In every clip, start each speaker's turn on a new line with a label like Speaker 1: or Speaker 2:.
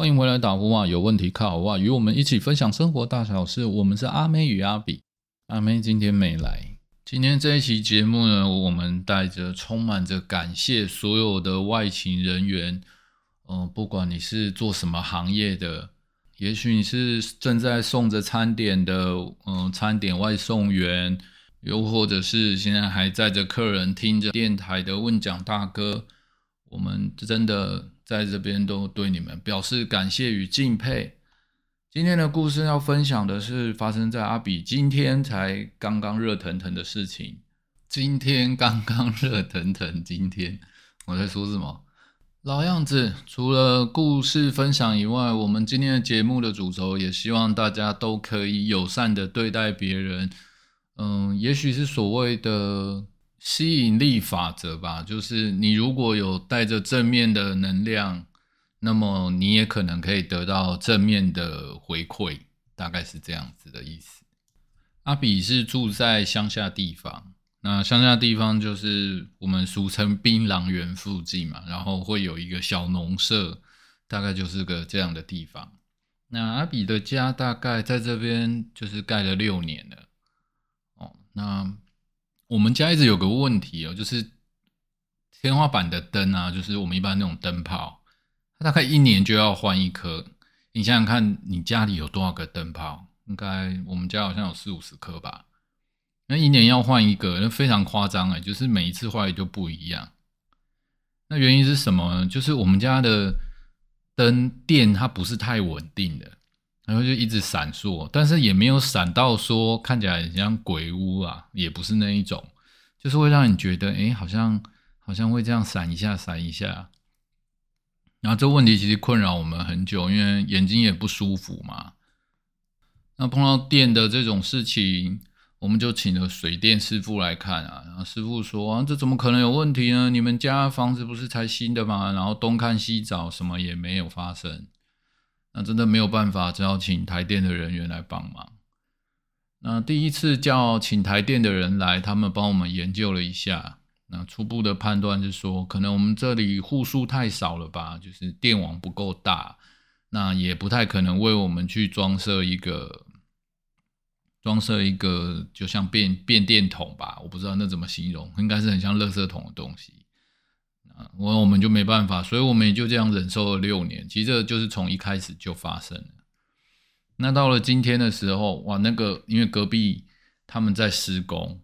Speaker 1: 欢迎回来打呼啊！有问题靠我啊！与我们一起分享生活大小事。我们是阿妹与阿比。阿妹今天没来。今天这一期节目呢，我们带着充满着感谢所有的外勤人员。嗯，不管你是做什么行业的，也许你是正在送着餐点的，嗯，餐点外送员，又或者是现在还载着客人听着电台的问讲大哥，我们真的。在这边都对你们表示感谢与敬佩。今天的故事要分享的是发生在阿比今天才刚刚热腾腾的事情。今天刚刚热腾腾，今天我在说什么？老样子，除了故事分享以外，我们今天的节目的主轴也希望大家都可以友善的对待别人。嗯，也许是所谓的。吸引力法则吧，就是你如果有带着正面的能量，那么你也可能可以得到正面的回馈，大概是这样子的意思。阿比是住在乡下地方，那乡下地方就是我们俗称槟榔园附近嘛，然后会有一个小农舍，大概就是个这样的地方。那阿比的家大概在这边就是盖了六年了，哦，那。我们家一直有个问题哦，就是天花板的灯啊，就是我们一般那种灯泡，它大概一年就要换一颗。你想想看，你家里有多少个灯泡？应该我们家好像有四五十颗吧。那一年要换一个，那非常夸张哎，就是每一次坏就不一样。那原因是什么呢？就是我们家的灯电它不是太稳定的。然后就一直闪烁，但是也没有闪到说看起来很像鬼屋啊，也不是那一种，就是会让你觉得，哎，好像好像会这样闪一下，闪一下。然后这问题其实困扰我们很久，因为眼睛也不舒服嘛。那碰到电的这种事情，我们就请了水电师傅来看啊。然后师傅说，啊，这怎么可能有问题呢？你们家房子不是才新的吗？然后东看西找，什么也没有发生。那真的没有办法，只好请台电的人员来帮忙。那第一次叫请台电的人来，他们帮我们研究了一下。那初步的判断是说，可能我们这里户数太少了吧，就是电网不够大，那也不太可能为我们去装设一个装设一个，就像变变电筒吧，我不知道那怎么形容，应该是很像垃圾桶的东西。我我们就没办法，所以我们也就这样忍受了六年。其实这就是从一开始就发生了。那到了今天的时候，哇，那个因为隔壁他们在施工，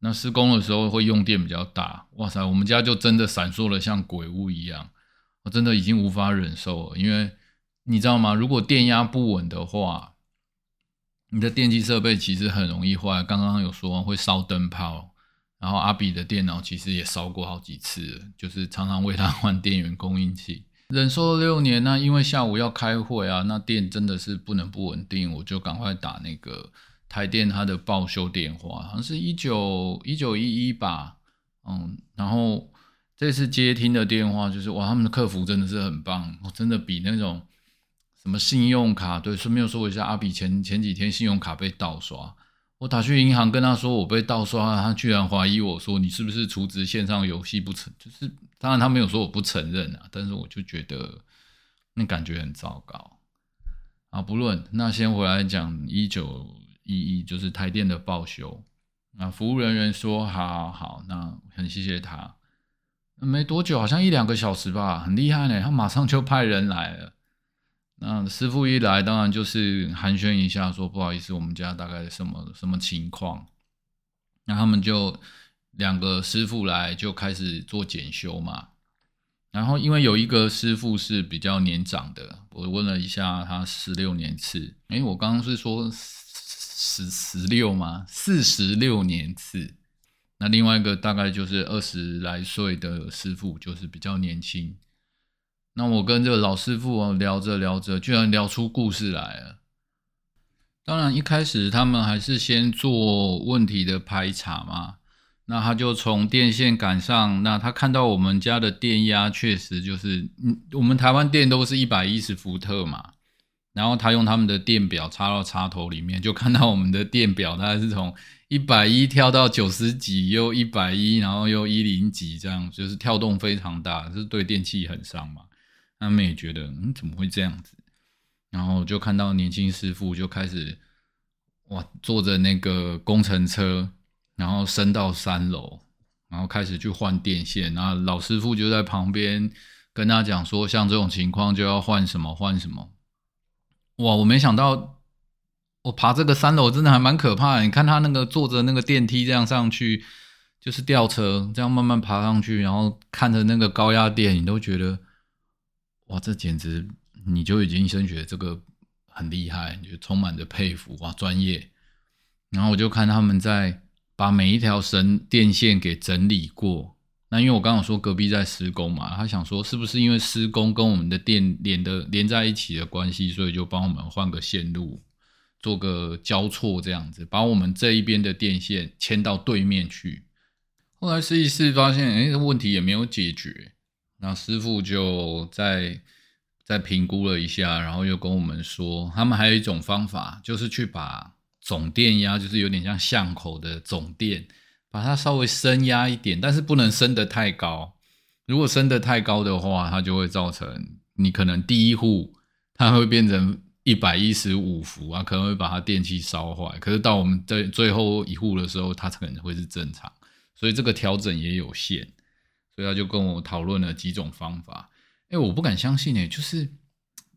Speaker 1: 那施工的时候会用电比较大，哇塞，我们家就真的闪烁了像鬼屋一样，我真的已经无法忍受了。因为你知道吗？如果电压不稳的话，你的电器设备其实很容易坏。刚刚有说会烧灯泡。然后阿比的电脑其实也烧过好几次，就是常常为他换电源供应器。忍受了六年，那因为下午要开会啊，那电真的是不能不稳定，我就赶快打那个台电他的报修电话，好像是一九一九一一吧，嗯，然后这次接听的电话就是哇，他们的客服真的是很棒，真的比那种什么信用卡，对，顺便说一下，阿比前前几天信用卡被盗刷。我打去银行跟他说我被盗刷，他居然怀疑我说你是不是储值线上游戏不承，就是当然他没有说我不承认啊，但是我就觉得那感觉很糟糕啊。不论那先回来讲一九一一就是台电的报修啊，服务人员说好好好，那很谢谢他。没多久好像一两个小时吧，很厉害呢，他马上就派人来了。那师傅一来，当然就是寒暄一下，说不好意思，我们家大概什么什么情况。那他们就两个师傅来，就开始做检修嘛。然后因为有一个师傅是比较年长的，我问了一下，他十六年次。哎，我刚刚是说十十六吗？四十六年次。那另外一个大概就是二十来岁的师傅，就是比较年轻。那我跟这个老师傅聊着聊着，居然聊出故事来了。当然一开始他们还是先做问题的排查嘛。那他就从电线杆上，那他看到我们家的电压确实就是，嗯，我们台湾电都是一百一十伏特嘛。然后他用他们的电表插到插头里面，就看到我们的电表，它是从一百一跳到九十几，又一百一，然后又一零几，这样就是跳动非常大，是对电器很伤嘛。他们也觉得嗯怎么会这样子？然后就看到年轻师傅就开始哇坐着那个工程车，然后升到三楼，然后开始去换电线，然后老师傅就在旁边跟他讲说，像这种情况就要换什么换什么。哇，我没想到。我爬这个三楼真的还蛮可怕的。你看他那个坐着那个电梯这样上去，就是吊车这样慢慢爬上去，然后看着那个高压电，你都觉得哇，这简直你就已经升学这个很厉害，你就充满着佩服哇，专业。然后我就看他们在把每一条绳电线给整理过。那因为我刚刚说隔壁在施工嘛，他想说是不是因为施工跟我们的电连的连在一起的关系，所以就帮我们换个线路。做个交错这样子，把我们这一边的电线牵到对面去。后来试一试，发现哎，问题也没有解决。那师傅就再再评估了一下，然后又跟我们说，他们还有一种方法，就是去把总电压，就是有点像巷口的总电，把它稍微升压一点，但是不能升得太高。如果升得太高的话，它就会造成你可能第一户它会变成。一百一十五伏啊，可能会把它电器烧坏。可是到我们在最后一户的时候，它可能会是正常，所以这个调整也有限。所以他就跟我讨论了几种方法。哎，我不敢相信哎，就是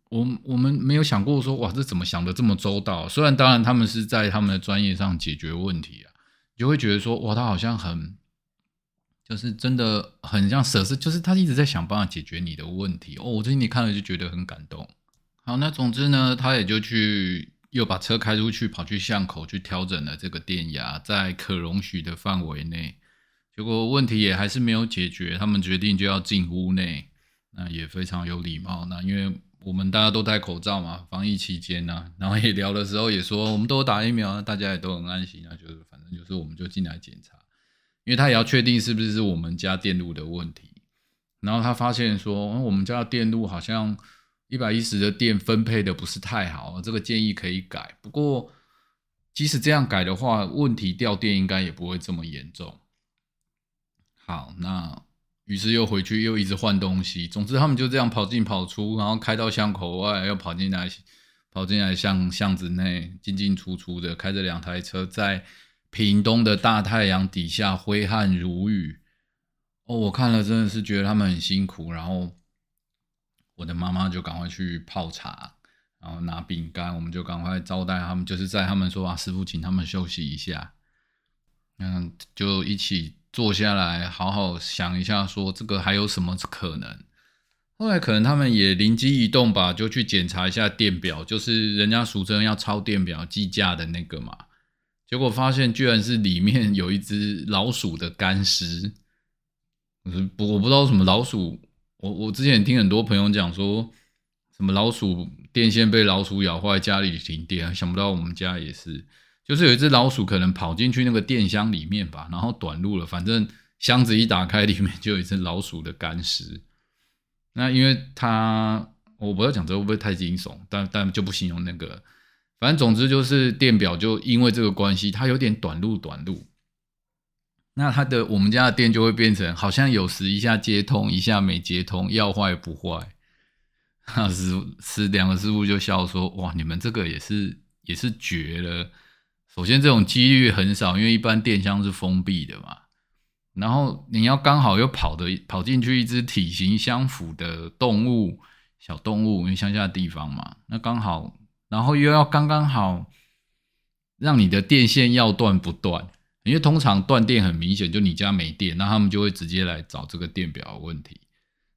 Speaker 1: 我我们没有想过说哇，这怎么想的这么周到？虽然当然他们是在他们的专业上解决问题啊，就会觉得说哇，他好像很就是真的很像舍是，就是他一直在想办法解决你的问题。哦，我最近你看了就觉得很感动。好，那总之呢，他也就去又把车开出去，跑去巷口去调整了这个电压，在可容许的范围内。结果问题也还是没有解决，他们决定就要进屋内。那也非常有礼貌。那因为我们大家都戴口罩嘛，防疫期间呢，然后也聊的时候也说，我们都打疫苗，大家也都很安心。啊就是反正就是我们就进来检查，因为他也要确定是不是我们家电路的问题。然后他发现说，我们家的电路好像。一百一十的电分配的不是太好，这个建议可以改。不过，即使这样改的话，问题掉电应该也不会这么严重。好，那于是又回去又一直换东西。总之，他们就这样跑进跑出，然后开到巷口外，又跑进来，跑进来巷巷子内进进出出的，开着两台车在屏东的大太阳底下挥汗如雨。哦，我看了真的是觉得他们很辛苦，然后。我的妈妈就赶快去泡茶，然后拿饼干，我们就赶快招待他们，就是在他们说啊，师傅请他们休息一下，嗯，就一起坐下来，好好想一下，说这个还有什么可能？后来可能他们也灵机一动吧，就去检查一下电表，就是人家俗称要抄电表计价的那个嘛，结果发现居然是里面有一只老鼠的干尸，不，我不知道什么老鼠。我我之前听很多朋友讲说，什么老鼠电线被老鼠咬坏，家里停电，想不到我们家也是，就是有一只老鼠可能跑进去那个电箱里面吧，然后短路了，反正箱子一打开，里面就有一只老鼠的干尸。那因为它，我不要讲这会不会太惊悚，但但就不形容那个，反正总之就是电表就因为这个关系，它有点短路短路。那它的我们家的电就会变成好像有时一下接通，一下没接通，要坏不坏。那师师两个师傅就笑说：“哇，你们这个也是也是绝了。首先这种几率很少，因为一般电箱是封闭的嘛。然后你要刚好又跑的跑进去一只体型相符的动物，小动物，因为乡下的地方嘛，那刚好，然后又要刚刚好让你的电线要断不断。”因为通常断电很明显，就你家没电，那他们就会直接来找这个电表问题。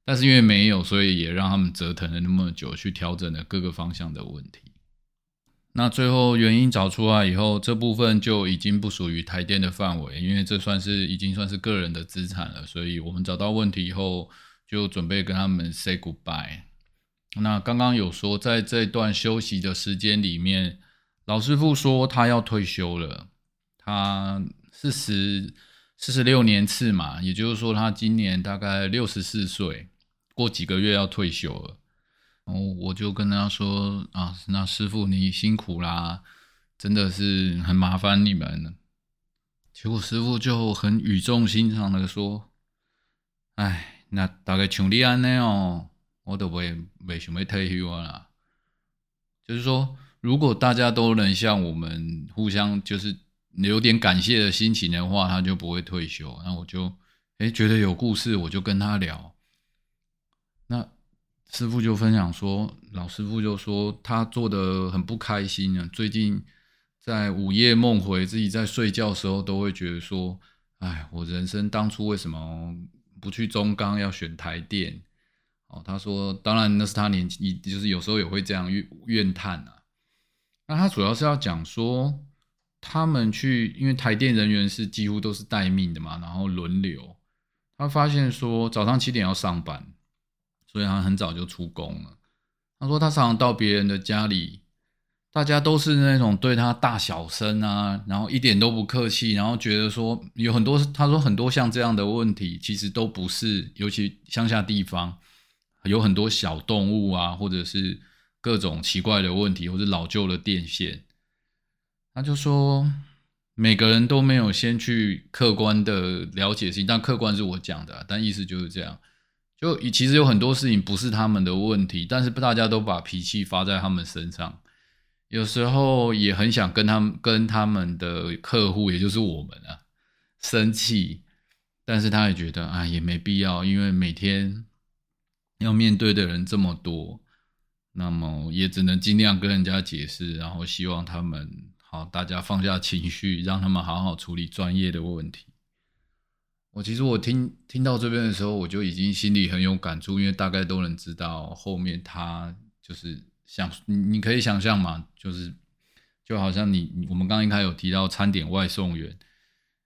Speaker 1: 但是因为没有，所以也让他们折腾了那么久，去调整了各个方向的问题。那最后原因找出来以后，这部分就已经不属于台电的范围，因为这算是已经算是个人的资产了。所以我们找到问题以后，就准备跟他们 say goodbye。那刚刚有说，在这段休息的时间里面，老师傅说他要退休了，他。四十四十六年次嘛，也就是说他今年大概六十四岁，过几个月要退休了。然后我就跟他说啊，那师傅你辛苦啦，真的是很麻烦你们了。结果师傅就很语重心长的说：“哎，那大概像你安尼哦，我都不会没想要退休啦。就是说，如果大家都能像我们互相就是有点感谢的心情的话，他就不会退休。那我就哎觉得有故事，我就跟他聊。师傅就分享说，老师傅就说他做的很不开心啊，最近在午夜梦回，自己在睡觉的时候都会觉得说，哎，我人生当初为什么不去中钢，要选台电？哦，他说，当然那是他年纪，就是有时候也会这样怨怨叹啊。那他主要是要讲说，他们去，因为台电人员是几乎都是待命的嘛，然后轮流。他发现说，早上七点要上班，所以他很早就出工了。他说，他常常到别人的家里，大家都是那种对他大小声啊，然后一点都不客气，然后觉得说有很多，他说很多像这样的问题，其实都不是，尤其乡下地方。有很多小动物啊，或者是各种奇怪的问题，或者老旧的电线。他就说，每个人都没有先去客观的了解事情，但客观是我讲的，但意思就是这样。就其实有很多事情不是他们的问题，但是大家都把脾气发在他们身上。有时候也很想跟他们、跟他们的客户，也就是我们啊，生气，但是他也觉得啊，也没必要，因为每天。要面对的人这么多，那么也只能尽量跟人家解释，然后希望他们好，大家放下情绪，让他们好好处理专业的问题。我其实我听听到这边的时候，我就已经心里很有感触，因为大概都能知道后面他就是想你，可以想象嘛，就是就好像你我们刚刚一开始有提到餐点外送员，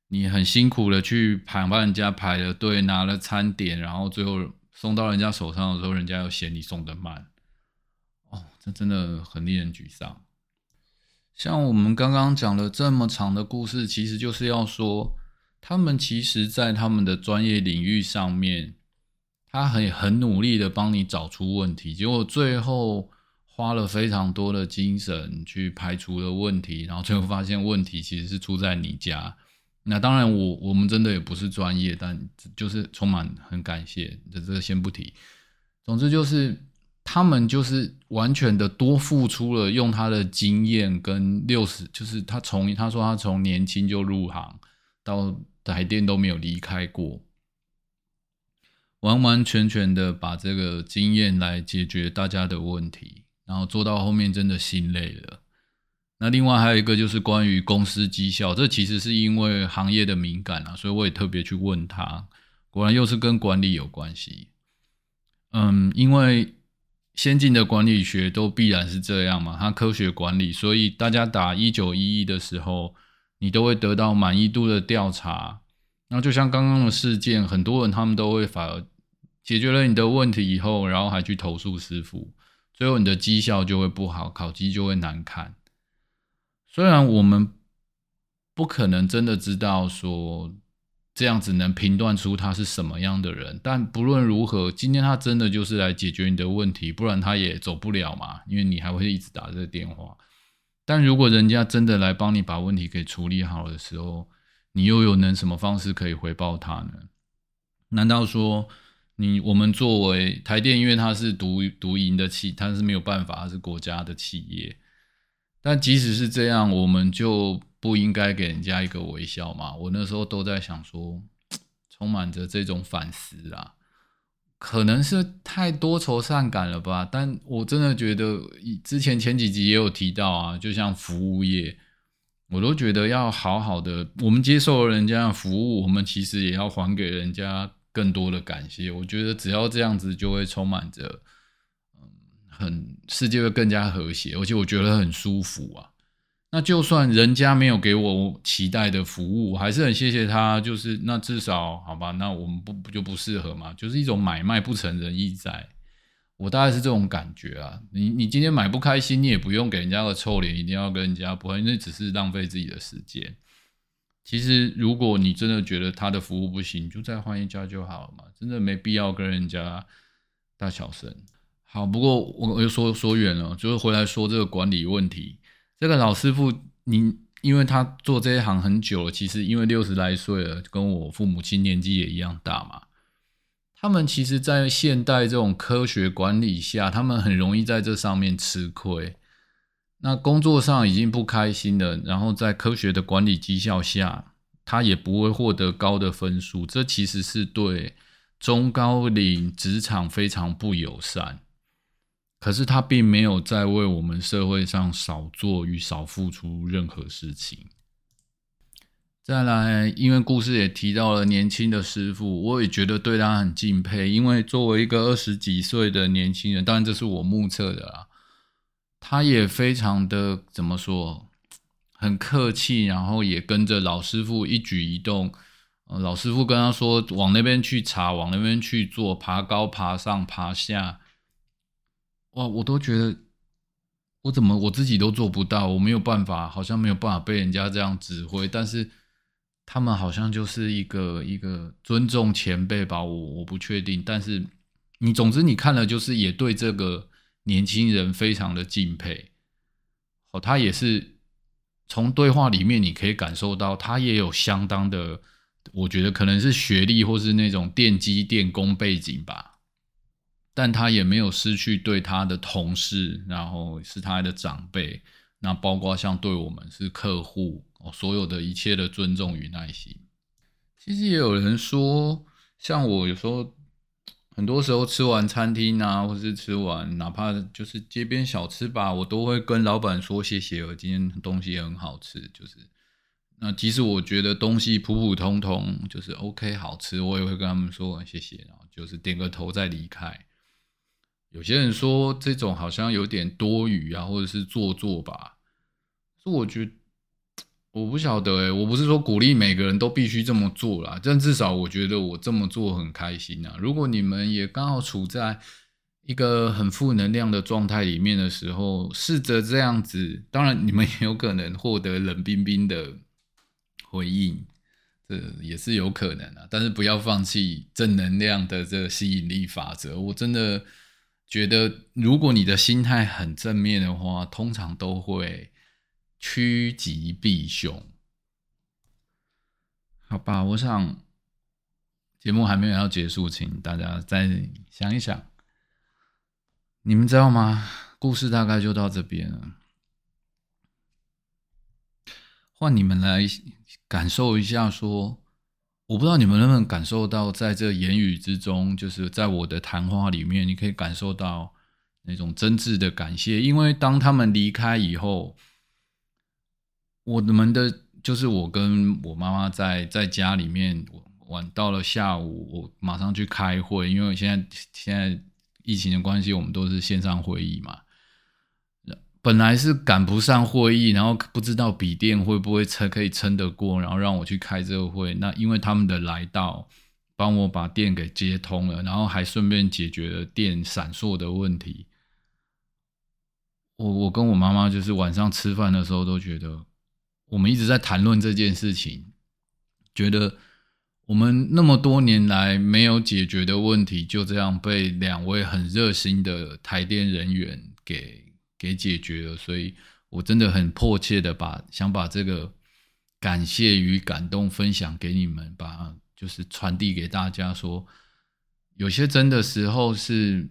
Speaker 1: 你很辛苦的去排帮人家排了队，拿了餐点，然后最后。送到人家手上的时候，人家又嫌你送的慢，哦，这真的很令人沮丧。像我们刚刚讲了这么长的故事，其实就是要说，他们其实在他们的专业领域上面，他很很努力的帮你找出问题，结果最后花了非常多的精神去排除了问题，然后最后发现问题其实是出在你家。那当然，我我们真的也不是专业，但就是充满很感谢。这这个先不提。总之就是他们就是完全的多付出了，用他的经验跟六十，就是他从他说他从年轻就入行到台电都没有离开过，完完全全的把这个经验来解决大家的问题，然后做到后面真的心累了。那另外还有一个就是关于公司绩效，这其实是因为行业的敏感啊，所以我也特别去问他，果然又是跟管理有关系。嗯，因为先进的管理学都必然是这样嘛，它科学管理，所以大家打一九一一的时候，你都会得到满意度的调查。那就像刚刚的事件，很多人他们都会反而解决了你的问题以后，然后还去投诉师傅，最后你的绩效就会不好，考绩就会难看。虽然我们不可能真的知道说这样子能评断出他是什么样的人，但不论如何，今天他真的就是来解决你的问题，不然他也走不了嘛，因为你还会一直打这个电话。但如果人家真的来帮你把问题给处理好的时候，你又有能什么方式可以回报他呢？难道说你我们作为台电，因为它是独独营的企，它是没有办法，它是国家的企业。但即使是这样，我们就不应该给人家一个微笑嘛？我那时候都在想说，充满着这种反思啊，可能是太多愁善感了吧？但我真的觉得，之前前几集也有提到啊，就像服务业，我都觉得要好好的，我们接受了人家的服务，我们其实也要还给人家更多的感谢。我觉得只要这样子，就会充满着。嗯很世界会更加和谐，而且我觉得很舒服啊。那就算人家没有给我期待的服务，还是很谢谢他。就是那至少好吧，那我们不不就不适合嘛？就是一种买卖不成仁义在。我大概是这种感觉啊。你你今天买不开心，你也不用给人家个臭脸，一定要跟人家不会，因为只是浪费自己的时间。其实如果你真的觉得他的服务不行，就再换一家就好了嘛。真的没必要跟人家大小声。好，不过我我又说说远了，就是回来说这个管理问题。这个老师傅，您因为他做这一行很久了，其实因为六十来岁了，跟我父母亲年纪也一样大嘛。他们其实，在现代这种科学管理下，他们很容易在这上面吃亏。那工作上已经不开心了，然后在科学的管理绩效下，他也不会获得高的分数。这其实是对中高龄职场非常不友善。可是他并没有在为我们社会上少做与少付出任何事情。再来，因为故事也提到了年轻的师傅，我也觉得对他很敬佩。因为作为一个二十几岁的年轻人，当然这是我目测的啦，他也非常的怎么说，很客气，然后也跟着老师傅一举一动。老师傅跟他说往那边去查，往那边去做，爬高、爬上、爬下。哇，我都觉得我怎么我自己都做不到，我没有办法，好像没有办法被人家这样指挥。但是他们好像就是一个一个尊重前辈吧，我我不确定。但是你总之你看了就是也对这个年轻人非常的敬佩。哦，他也是从对话里面你可以感受到，他也有相当的，我觉得可能是学历或是那种电机电工背景吧。但他也没有失去对他的同事，然后是他的长辈，那包括像对我们是客户，所有的一切的尊重与耐心。其实也有人说，像我有时候，很多时候吃完餐厅啊，或是吃完哪怕就是街边小吃吧，我都会跟老板说谢谢，我今天东西很好吃。就是那即使我觉得东西普普通通，就是 OK 好吃，我也会跟他们说谢谢，然后就是点个头再离开。有些人说这种好像有点多余啊，或者是做作吧。是我觉得我不晓得诶，我不是说鼓励每个人都必须这么做啦，但至少我觉得我这么做很开心啊。如果你们也刚好处在一个很负能量的状态里面的时候，试着这样子，当然你们也有可能获得冷冰冰的回应，这也是有可能的。但是不要放弃正能量的这个吸引力法则，我真的。觉得如果你的心态很正面的话，通常都会趋吉避凶。好吧，我想节目还没有要结束，请大家再想一想。你们知道吗？故事大概就到这边了，换你们来感受一下，说。我不知道你们能不能感受到，在这言语之中，就是在我的谈话里面，你可以感受到那种真挚的感谢。因为当他们离开以后，我们的就是我跟我妈妈在在家里面晚到了下午，我马上去开会，因为现在现在疫情的关系，我们都是线上会议嘛。本来是赶不上会议，然后不知道笔电会不会撑，可以撑得过，然后让我去开这个会。那因为他们的来到，帮我把电给接通了，然后还顺便解决了电闪烁的问题。我我跟我妈妈就是晚上吃饭的时候都觉得，我们一直在谈论这件事情，觉得我们那么多年来没有解决的问题，就这样被两位很热心的台电人员给。给解决了，所以我真的很迫切的把想把这个感谢与感动分享给你们，把就是传递给大家，说有些真的时候是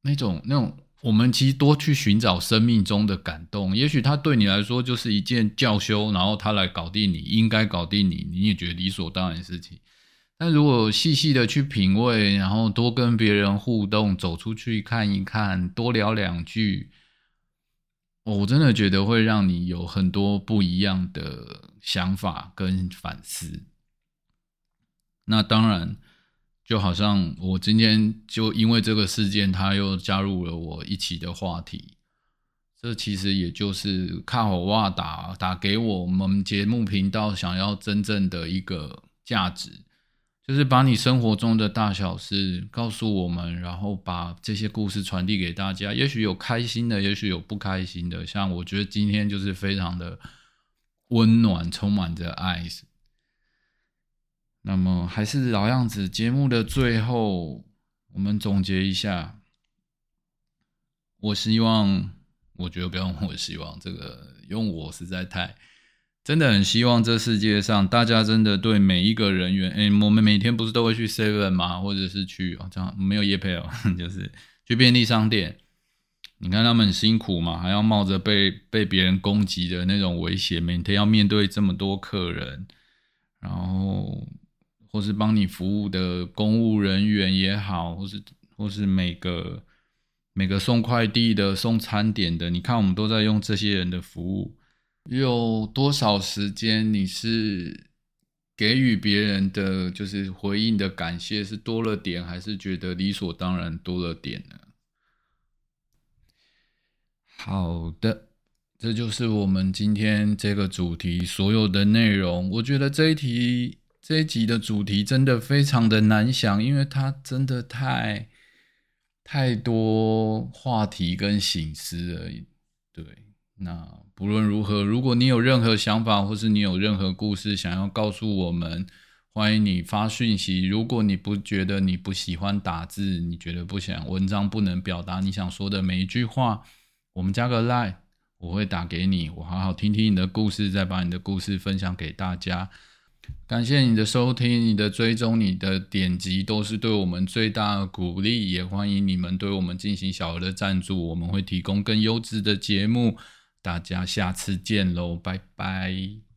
Speaker 1: 那种那种，我们其实多去寻找生命中的感动，也许他对你来说就是一件教修，然后他来搞定你，应该搞定你，你也觉得理所当然的事情。但如果细细的去品味，然后多跟别人互动，走出去看一看，多聊两句，我真的觉得会让你有很多不一样的想法跟反思。那当然，就好像我今天就因为这个事件，他又加入了我一起的话题。这其实也就是卡火哇打打给我们节目频道想要真正的一个价值。就是把你生活中的大小事告诉我们，然后把这些故事传递给大家。也许有开心的，也许有不开心的。像我觉得今天就是非常的温暖，充满着爱。那么还是老样子，节目的最后，我们总结一下。我希望，我觉得不用我希望，这个用我实在太。真的很希望这世界上大家真的对每一个人员，哎，我们每天不是都会去 Seven 吗？或者是去哦，这样没有夜配哦，就是去便利商店。你看他们很辛苦嘛，还要冒着被被别人攻击的那种危险，每天要面对这么多客人，然后或是帮你服务的公务人员也好，或是或是每个每个送快递的、送餐点的，你看我们都在用这些人的服务，有多少时间你是给予别人的就是回应的感谢是多了点，还是觉得理所当然多了点呢？好的，这就是我们今天这个主题所有的内容。我觉得这一题这一集的主题真的非常的难想，因为它真的太太多话题跟形思而已。对，那不论如何，如果你有任何想法，或是你有任何故事想要告诉我们，欢迎你发讯息。如果你不觉得你不喜欢打字，你觉得不想文章不能表达你想说的每一句话。我们加个 line，我会打给你，我好好听听你的故事，再把你的故事分享给大家。感谢你的收听、你的追踪、你的点击，都是对我们最大的鼓励。也欢迎你们对我们进行小额的赞助，我们会提供更优质的节目。大家下次见喽，拜拜。